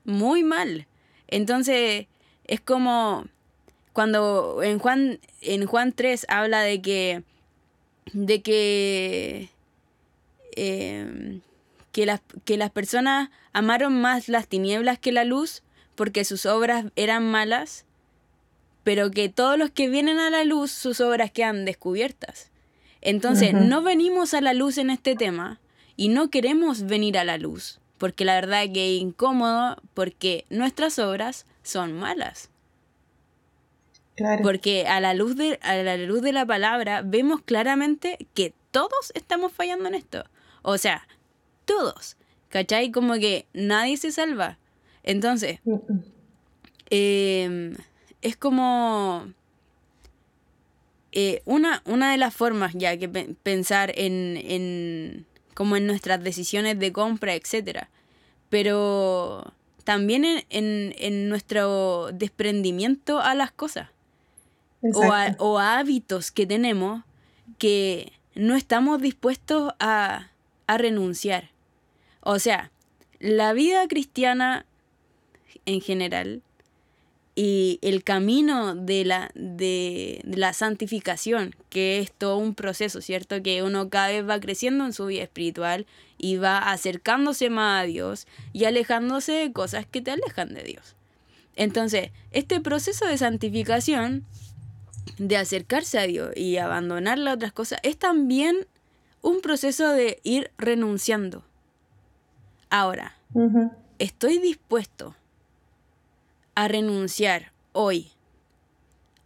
muy mal. Entonces, es como. Cuando en Juan, en Juan 3 habla de que. de que. Eh, que, las, que las personas amaron más las tinieblas que la luz porque sus obras eran malas pero que todos los que vienen a la luz, sus obras quedan descubiertas. Entonces, no venimos a la luz en este tema y no queremos venir a la luz, porque la verdad que es incómodo, porque nuestras obras son malas. Porque a la, luz de, a la luz de la palabra vemos claramente que todos estamos fallando en esto. O sea, todos. ¿Cachai? Como que nadie se salva. Entonces, eh, es como... Eh, una, una de las formas ya que pensar en, en, como en nuestras decisiones de compra, etc. Pero también en, en, nuestro desprendimiento a las cosas. O a, o a, hábitos que tenemos que no estamos dispuestos a, a renunciar. O sea, la vida cristiana en general y el camino de la, de, la santificación, que es todo un proceso, ¿cierto? Que uno cada vez va creciendo en su vida espiritual y va acercándose más a Dios y alejándose de cosas que te alejan de Dios. Entonces, este proceso de santificación de acercarse a Dios y abandonar las otras cosas es también un proceso de ir renunciando. Ahora, estoy dispuesto a renunciar hoy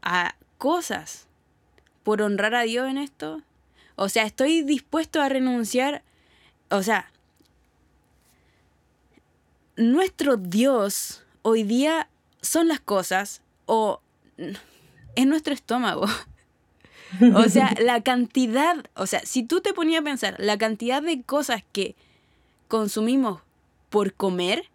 a cosas por honrar a Dios en esto. O sea, estoy dispuesto a renunciar. O sea, nuestro Dios hoy día son las cosas o es nuestro estómago. o sea, *laughs* la cantidad, o sea, si tú te ponías a pensar, la cantidad de cosas que consumimos por comer,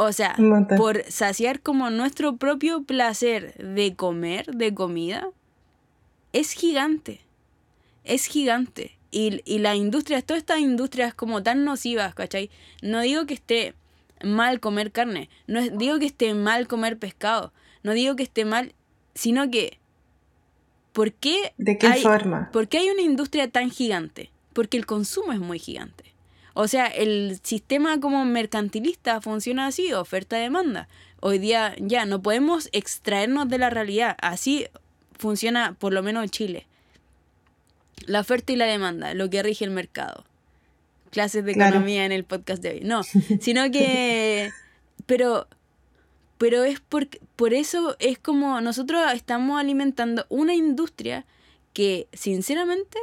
o sea, por saciar como nuestro propio placer de comer, de comida, es gigante. Es gigante. Y, y la industria, todas estas industrias como tan nocivas, ¿cachai? No digo que esté mal comer carne, no digo que esté mal comer pescado, no digo que esté mal, sino que ¿por qué ¿De qué forma? ¿Por qué hay una industria tan gigante? Porque el consumo es muy gigante. O sea, el sistema como mercantilista funciona así, oferta-demanda. Hoy día ya no podemos extraernos de la realidad. Así funciona por lo menos en Chile. La oferta y la demanda, lo que rige el mercado. Clases de economía en el podcast de hoy. No, sino que... *laughs* Pero pero es por, por eso es como nosotros estamos alimentando una industria que sinceramente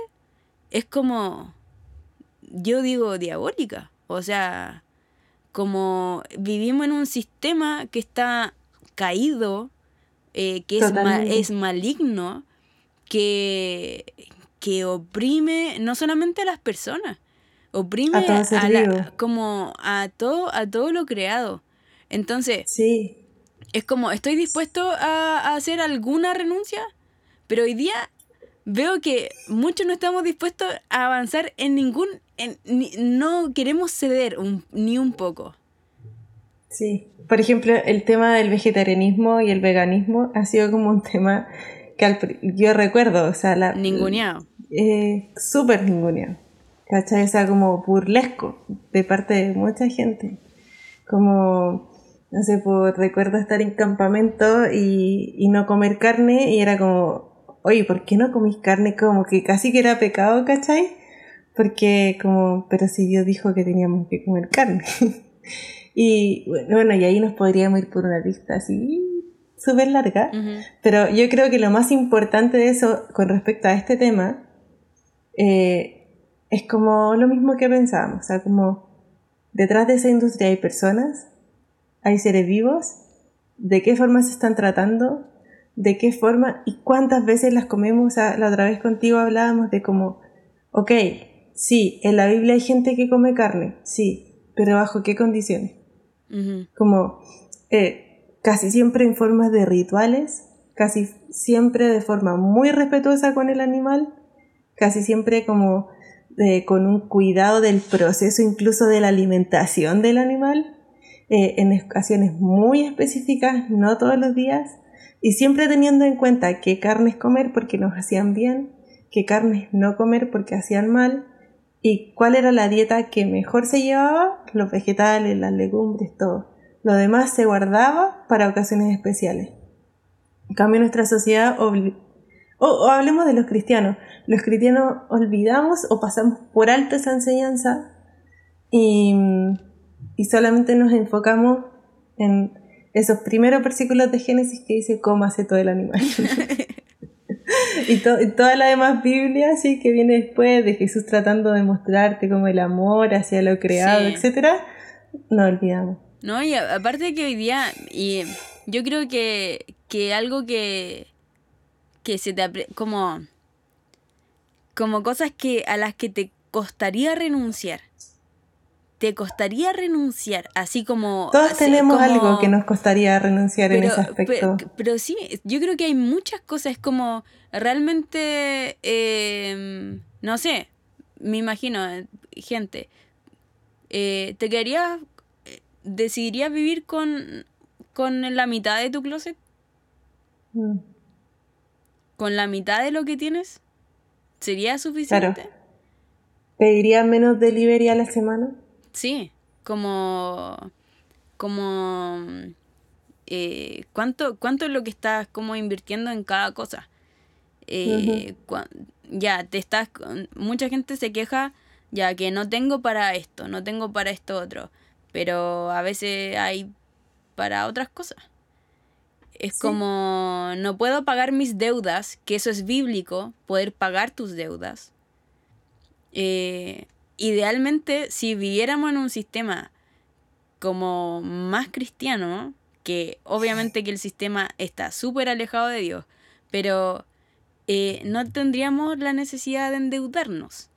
es como, yo digo, diabólica. O sea, como vivimos en un sistema que está caído, eh, que es, es maligno, que, que oprime no solamente a las personas, oprime a, como a todo, a todo lo creado. Entonces, sí es como, estoy dispuesto a, hacer alguna renuncia, pero hoy día veo que muchos no estamos dispuestos a avanzar en ningún, en, no queremos ceder ni un poco. Sí, por ejemplo, el tema del vegetarianismo y el veganismo ha sido como un tema que yo recuerdo, o sea, la... Ninguneado. Eh, Súper ninguneado. ¿Cachai? O sea, como burlesco de parte de mucha gente. Como no sé, pues recuerdo estar en campamento y, no comer carne y era como, oye, ¿por qué no comís carne? Como que casi que era pecado, ¿cachai? Porque como, pero si Dios dijo que teníamos que comer carne. *laughs* y bueno, y ahí nos podríamos ir por una lista así súper larga, pero yo creo que lo más importante de eso con respecto a este tema eh, es como lo mismo que pensábamos, o sea, como detrás de esa industria hay personas hay seres vivos, de qué forma se están tratando, de qué forma y cuántas veces las comemos. la otra vez contigo hablábamos de como, ok, sí, en la Biblia hay gente que come carne, sí, pero bajo qué condiciones. Como eh, casi siempre en formas de rituales, casi siempre de forma muy respetuosa con el animal, casi siempre como con un cuidado del proceso incluso de la alimentación del animal eh, en ocasiones muy específicas, no todos los días, y siempre teniendo en cuenta qué carnes comer porque nos hacían bien, qué carnes no comer porque hacían mal, y cuál era la dieta que mejor se llevaba, los vegetales, las legumbres, todo. Lo demás se guardaba para ocasiones especiales. En cambio, nuestra sociedad, o, o, hablemos de los cristianos, los cristianos olvidamos o pasamos por alto esa enseñanza y y solamente nos enfocamos en esos primeros versículos de Génesis que dice cómo hace todo el animal. *laughs* y, toda la demás Biblia, así que viene después de Jesús tratando de mostrarte como el amor hacia lo creado, etc., etcétera, no olvidamos. No, y aparte que hoy día, y yo creo que, algo que, que se te como como cosas que a las que te costaría renunciar te costaría renunciar, así como... Todos tenemos algo que nos costaría renunciar en ese aspecto. Pero, sí, yo creo que hay muchas cosas como realmente, em, no sé, me imagino, gente, eh, ¿te quedarías, decidirías vivir con, con la mitad de tu closet? Mm. ¿Con la mitad de lo que tienes? ¿Sería suficiente? Claro. ¿Pediría menos delivery a la semana? Sí, como, como eh, ¿cuánto, ¿cuánto es lo que estás como invirtiendo en cada cosa? Eh, ya, te estás, mucha gente se queja ya que no tengo para esto, no tengo para esto otro, pero a veces hay para otras cosas. Es como, no puedo pagar mis deudas, que eso es bíblico, poder pagar tus deudas. Eh, idealmente, si viviéramos en un sistema como más cristiano, que obviamente que el sistema está súper alejado de Dios, pero eh, no tendríamos la necesidad de endeudarnos.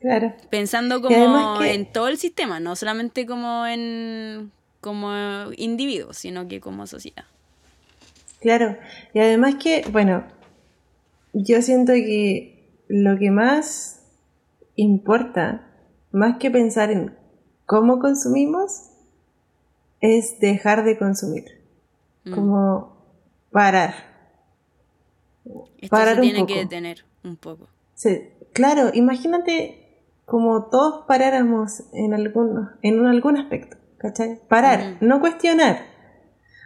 Claro. Pensando como en todo el sistema, no solamente como en como individuos, sino que como sociedad. Claro, y además que, bueno, yo siento que lo que más importa, más que pensar en cómo consumimos, es dejar de consumir. Mm. Como parar. Esto se tiene que detener un poco. Sí, claro, imagínate como todos paráramos en, algún, en algún aspecto, ¿cachai? Parar, no cuestionar.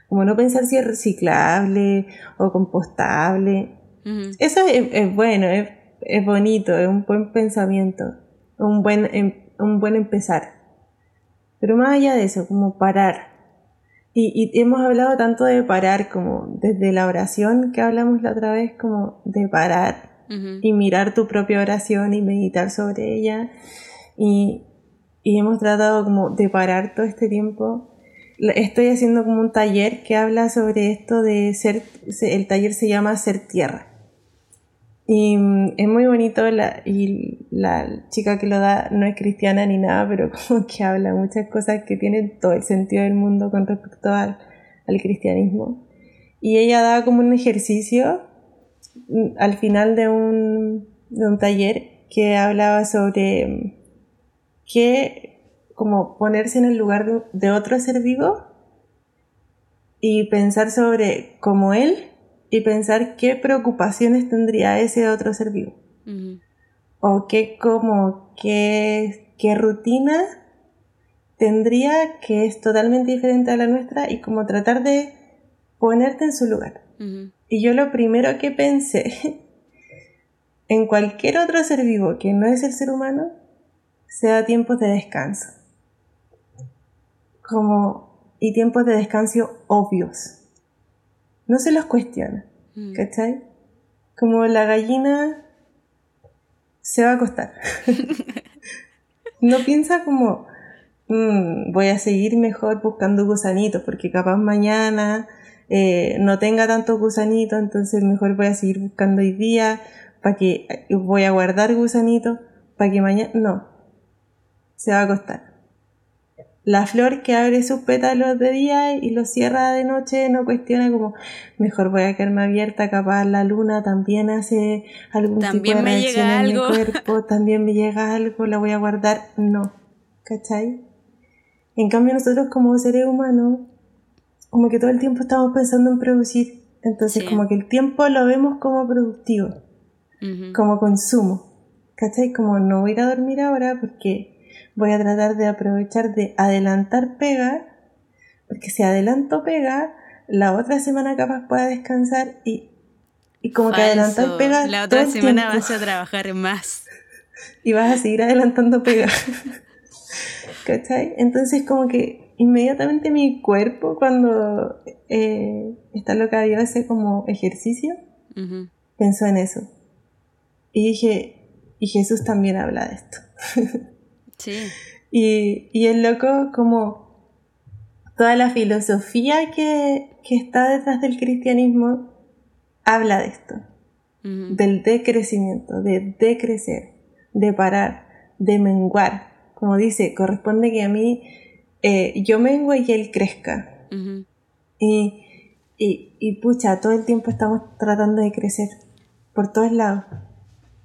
Como no pensar si es reciclable o compostable. Eso es, bueno, es, es, bonito, es un buen pensamiento, un buen, em, un buen empezar. Pero más allá de eso, como parar. Y, hemos hablado tanto de parar, como desde la oración que hablamos la otra vez, como de parar y mirar tu propia oración y meditar sobre ella. Y, y hemos tratado como de parar todo este tiempo. Estoy haciendo como un taller que habla sobre esto de ser, el taller se llama Ser Tierra. Y mm, es muy bonito la, y la chica que lo da no es cristiana ni nada, pero *laughs* como que habla muchas cosas que tienen todo el sentido del mundo con respecto al, al cristianismo. Y ella da como un ejercicio mm, al final de un, de un taller que hablaba sobre mm, qué, como ponerse en el lugar de, de otro ser vivo y pensar sobre cómo él y pensar qué preocupaciones tendría ese otro ser vivo. O qué, como, qué, qué rutina tendría que es totalmente diferente a la nuestra y como tratar de ponerte en su lugar. Y yo lo primero que pensé *laughs* en cualquier otro ser vivo que no es el ser humano, sea tiempos de descanso. Como, y tiempos de descanso obvios no se los cuestiona, mm. ¿cachai? Como la gallina se va a acostar. *laughs* no piensa como, mm, voy a seguir mejor buscando gusanitos, porque capaz mañana eh, no tenga tantos gusanitos, entonces mejor voy a seguir buscando hoy día, para que voy a guardar gusanitos, para que mañana, no, se va a acostar. La flor que abre sus pétalos de día y los cierra de noche no cuestiona como mejor voy a quedarme abierta, capaz la luna también hace algún tipo de me en mi cuerpo, *laughs* también me llega algo, la voy a guardar. No, ¿cachai? En cambio nosotros como seres humanos, como que todo el tiempo estamos pensando en producir. Entonces como que el tiempo lo vemos como productivo, como consumo. ¿Cachai? Como no voy a ir a dormir ahora porque voy a tratar de aprovechar de adelantar pega, porque si adelanto pega, la otra semana capaz pueda descansar y, y como que adelantar pega. La otra semana vas a trabajar más. *laughs* Y vas a seguir adelantando pega. *laughs* ¿Cachai? Entonces como que inmediatamente mi cuerpo cuando eh, está lo que Dios hace como ejercicio, pensó en eso. Y dije, y Jesús también habla de esto. *laughs* Sí. Y, y es loco como toda la filosofía que, está detrás del cristianismo habla de esto, del decrecimiento, de decrecer, de parar, de menguar. Como dice, corresponde que a mí eh, yo mengue y él crezca. y, y, y pucha, todo el tiempo estamos tratando de crecer, por todos lados.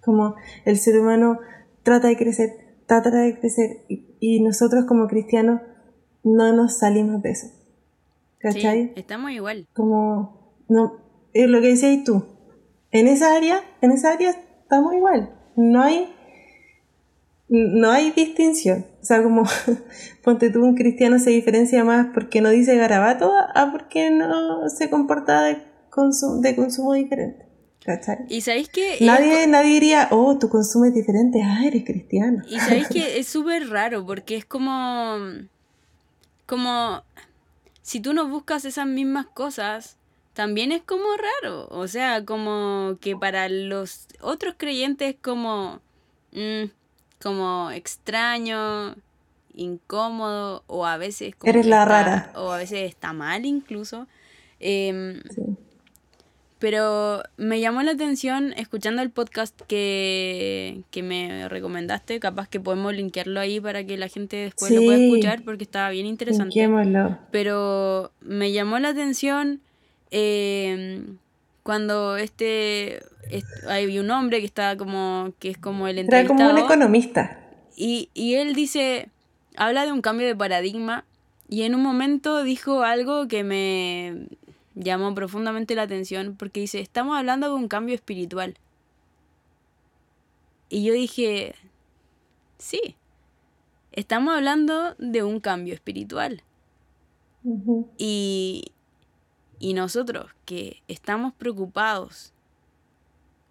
Como el ser humano trata de crecer, trata de crecer y, nosotros como cristianos no nos salimos de eso. ¿Cachai? estamos igual. Como, no, es lo que decías tú, en esa área, en esa área estamos igual. No hay, no hay distinción. O sea, como *laughs* ponte tú, un cristiano se diferencia más porque no dice garabato a porque no se comporta de, consumo, de consumo diferente. ¿Cachai? Y sabéis que... Nadie, nadie diría, oh, tu consumo es diferente, ah, eres cristiano. Y sabéis que *laughs* es súper raro porque es como... Como... Si tú no buscas esas mismas cosas, también es como raro. O sea, como que para los otros creyentes como... Mm, como extraño, incómodo o a veces... Como Eres la rara. O a veces está mal incluso. Em, pero me llamó la atención escuchando el podcast que, me recomendaste. Capaz que podemos linkearlo ahí para que la gente después lo pueda escuchar porque estaba bien interesante. Pero me llamó la atención em, cuando este, hay un hombre que está como que es como el entrevistado. Era como un economista. Y, y él dice, habla de un cambio de paradigma y en un momento dijo algo que me llamó profundamente la atención porque dice, estamos hablando de un cambio espiritual. Y yo dije, sí, estamos hablando de un cambio espiritual. Y y nosotros que estamos preocupados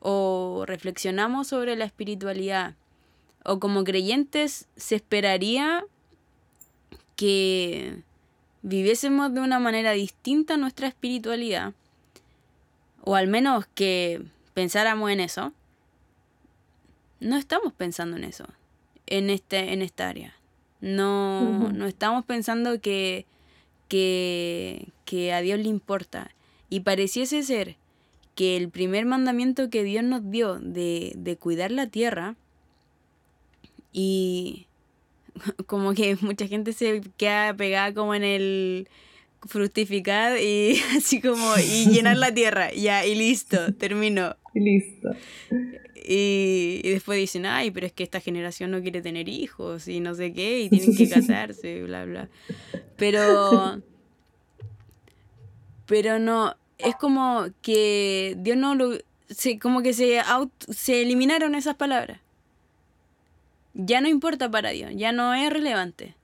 o reflexionamos sobre la espiritualidad o como creyentes se esperaría que viviésemos de una manera distinta nuestra espiritualidad o al menos que pensáramos en eso. No estamos pensando en eso en este en esta área. No, no estamos pensando que que, a Dios le importa. Y pareciese ser que el primer mandamiento que Dios nos dio de, de cuidar la tierra, y *laughs* como que mucha gente se queda pegada como en el fructificar y *laughs* así como y llenar la tierra, ya, y listo, terminó. Y listo. Y, y, después dicen, ay, pero es que esta generación no quiere tener hijos y no sé qué, y tienen que *laughs* casarse, bla, bla. Pero, pero no, es como que Dios no lo, se, como que se, se eliminaron esas palabras. Ya no importa para Dios, ya no es relevante.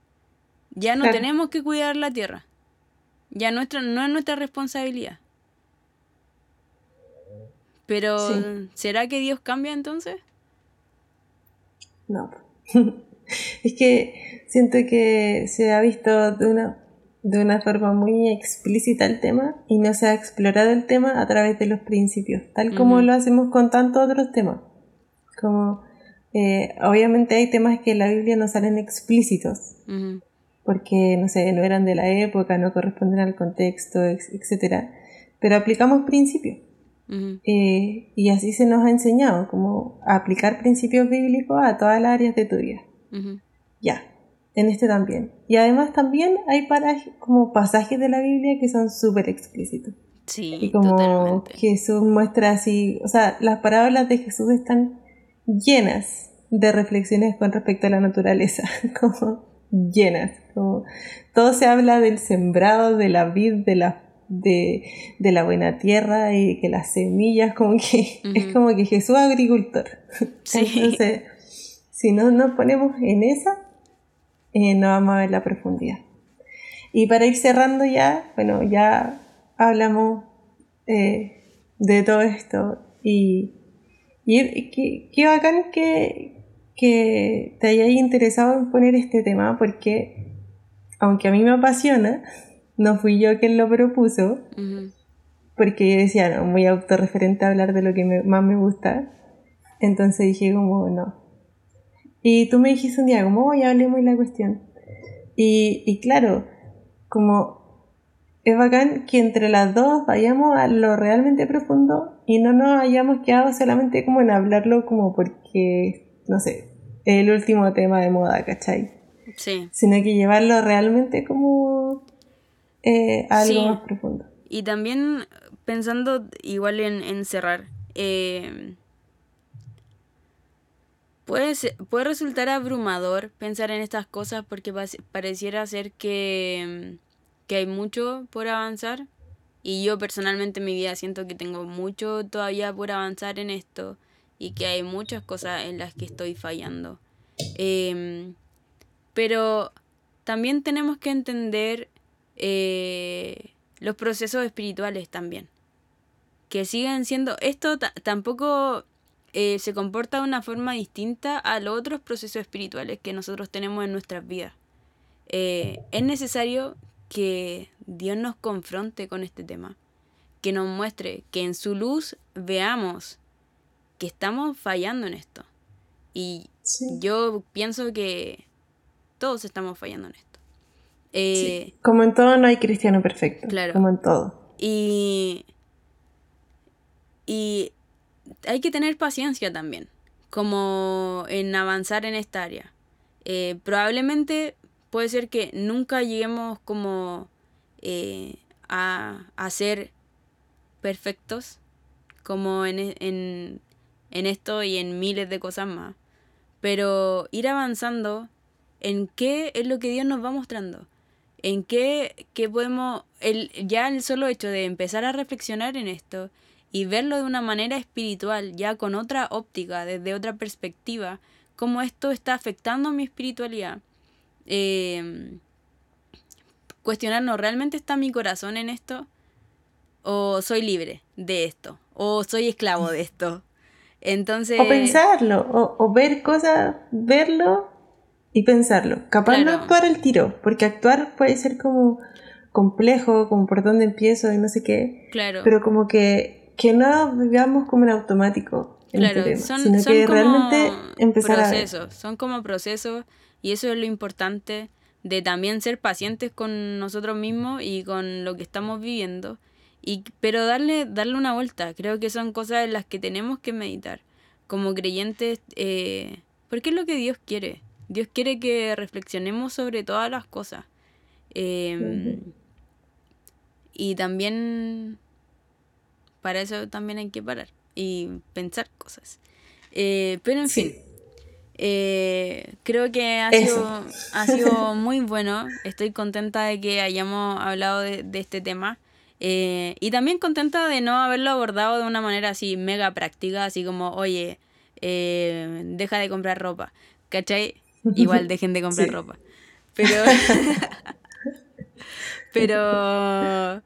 Ya no tenemos que cuidar la tierra. Ya nuestra, no es nuestra responsabilidad. Pero, ¿será que Dios cambia entonces? No. *laughs* es que siento que se ha visto de una, de una forma muy explícita el tema y no se ha explorado el tema a través de los principios, tal como lo hacemos con tantos otros temas. Como, eh, obviamente hay temas que en la Biblia no salen explícitos, porque, no sé, no eran de la época, no corresponden al contexto, etc. Pero aplicamos principios. Eh, y así se nos ha enseñado, como aplicar principios bíblicos a todas las áreas de tu vida. Ya, en este también. Y además también hay como pasajes de la Biblia que son súper explícitos. Sí, y como Jesús muestra así, o sea, las parábolas de Jesús están llenas de reflexiones con respecto a la naturaleza, *laughs* como llenas, como todo se habla del sembrado, de la vid, de la de, la buena tierra y que las semillas, como que *laughs* es como que Jesús agricultor. Entonces, si no nos ponemos en esa, eh, no vamos a ver la profundidad. Y para ir cerrando ya, bueno, ya hablamos eh, de todo esto y, y qué, bacán que, que te hayáis interesado en poner este tema porque aunque a mí me apasiona, no fui yo quien lo propuso, porque yo decía, no, muy autorreferente a hablar de lo que más me gusta. Entonces dije como, no, y tú me dijiste un día, como, oh, ya hablemos de la cuestión. Y, y claro, como es bacán que entre las dos vayamos a lo realmente profundo y no nos hayamos quedado solamente como en hablarlo como porque, no sé, es el último tema de moda, ¿cachai? Sí. Sino que llevarlo realmente como eh, a algo más profundo. Y también pensando igual en, en cerrar, eh, Puede, puede resultar abrumador pensar en estas cosas porque pareciera ser que, que hay mucho por avanzar y yo personalmente en mi vida siento que tengo mucho todavía por avanzar en esto y que hay muchas cosas en las que estoy fallando. Em, pero también tenemos que entender eh, los procesos espirituales también. Que siguen siendo... Esto tampoco eh, se comporta de una forma distinta a los otros procesos espirituales que nosotros tenemos en nuestras vidas. Eh, es necesario que Dios nos confronte con este tema, que nos muestre, que en su luz veamos que estamos fallando en esto. Y yo pienso que todos estamos fallando en esto. Eh, como en todo no hay cristiano perfecto. Claro. Como en todo. Y, y hay que tener paciencia también, como en avanzar en esta área. Eh, probablemente puede ser que nunca lleguemos como eh, a, a, ser perfectos, como en, en, en esto y en miles de cosas más. Pero ir avanzando en qué es lo que Dios nos va mostrando. En qué, qué podemos, el, ya el solo hecho de empezar a reflexionar en esto y verlo de una manera espiritual, ya con otra óptica, desde otra perspectiva, cómo esto está afectando mi espiritualidad. Eh, cuestionarnos, ¿realmente está mi corazón en esto? ¿O soy libre de esto? ¿O soy esclavo de esto? Entonces... O pensarlo, o, ver cosas, verlo y pensarlo. Capaz no actuar al tiro, porque actuar puede ser como complejo, como por dónde empiezo y no sé qué. Claro. Pero como que que no vivamos como en automático. En este claro, son, sino que realmente empezar procesos, son como procesos y eso es lo importante de también ser pacientes con nosotros mismos y con lo que estamos viviendo. Y, pero darle, darle una vuelta, creo que son cosas en las que tenemos que meditar. Como creyentes, eh, porque es lo que Dios quiere. Dios quiere que reflexionemos sobre todas las cosas. Em, y también para eso también hay que parar y pensar cosas. Eh, pero en fin, eh, creo que ha sido, ha sido muy bueno. Estoy contenta de que hayamos hablado de, este tema. Eh, y también contenta de no haberlo abordado de una manera así mega práctica, así como, oye, deja de comprar ropa. ¿Cachai? Igual dejen de *laughs* comprar ropa. Pero. *laughs* pero.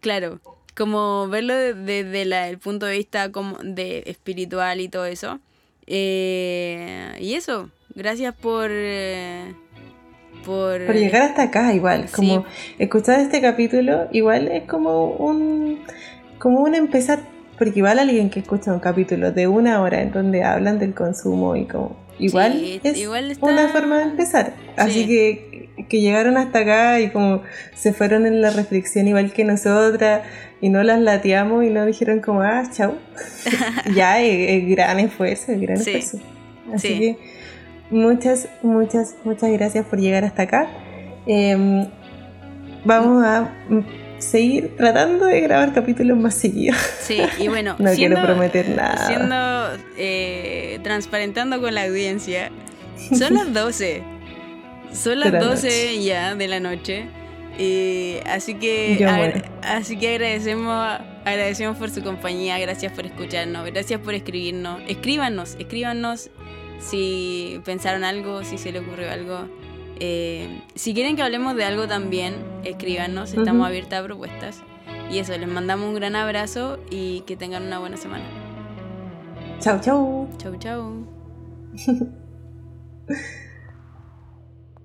claro, como verlo desde el punto de vista como de espiritual y todo eso. Eh, y eso, gracias por, eh, por... llegar hasta acá igual, como escuchar este capítulo igual es como un, como un empezar, porque igual alguien que escucha un capítulo de una hora en donde hablan del consumo y como... Igual es una forma de empezar. Así que que llegaron hasta acá y como se fueron en la reflexión igual que nosotras, y no las lateamos y no dijeron como, ah, chau. *laughs* ya, es, gran esfuerzo, es gran esfuerzo. Así que muchas, muchas, muchas gracias por llegar hasta acá. Em, vamos a seguir tratando de grabar capítulos más seguidos. Sí, y *laughs* bueno, no quiero prometer nada. Siendo eh, transparentando con la audiencia, *laughs* son las 12. Son las 12 ya de la noche. Y así que así que agradecemos agradecemos por su compañía, gracias por escucharnos, gracias por escribirnos. Escríbanos, escríbanos si pensaron algo, si se le ocurrió algo. Eh, si quieren que hablemos de algo también, escríbanos, estamos abiertas a propuestas. Y eso, les mandamos un gran abrazo y que tengan una buena semana. Chau, chau. Chau, chau. *laughs*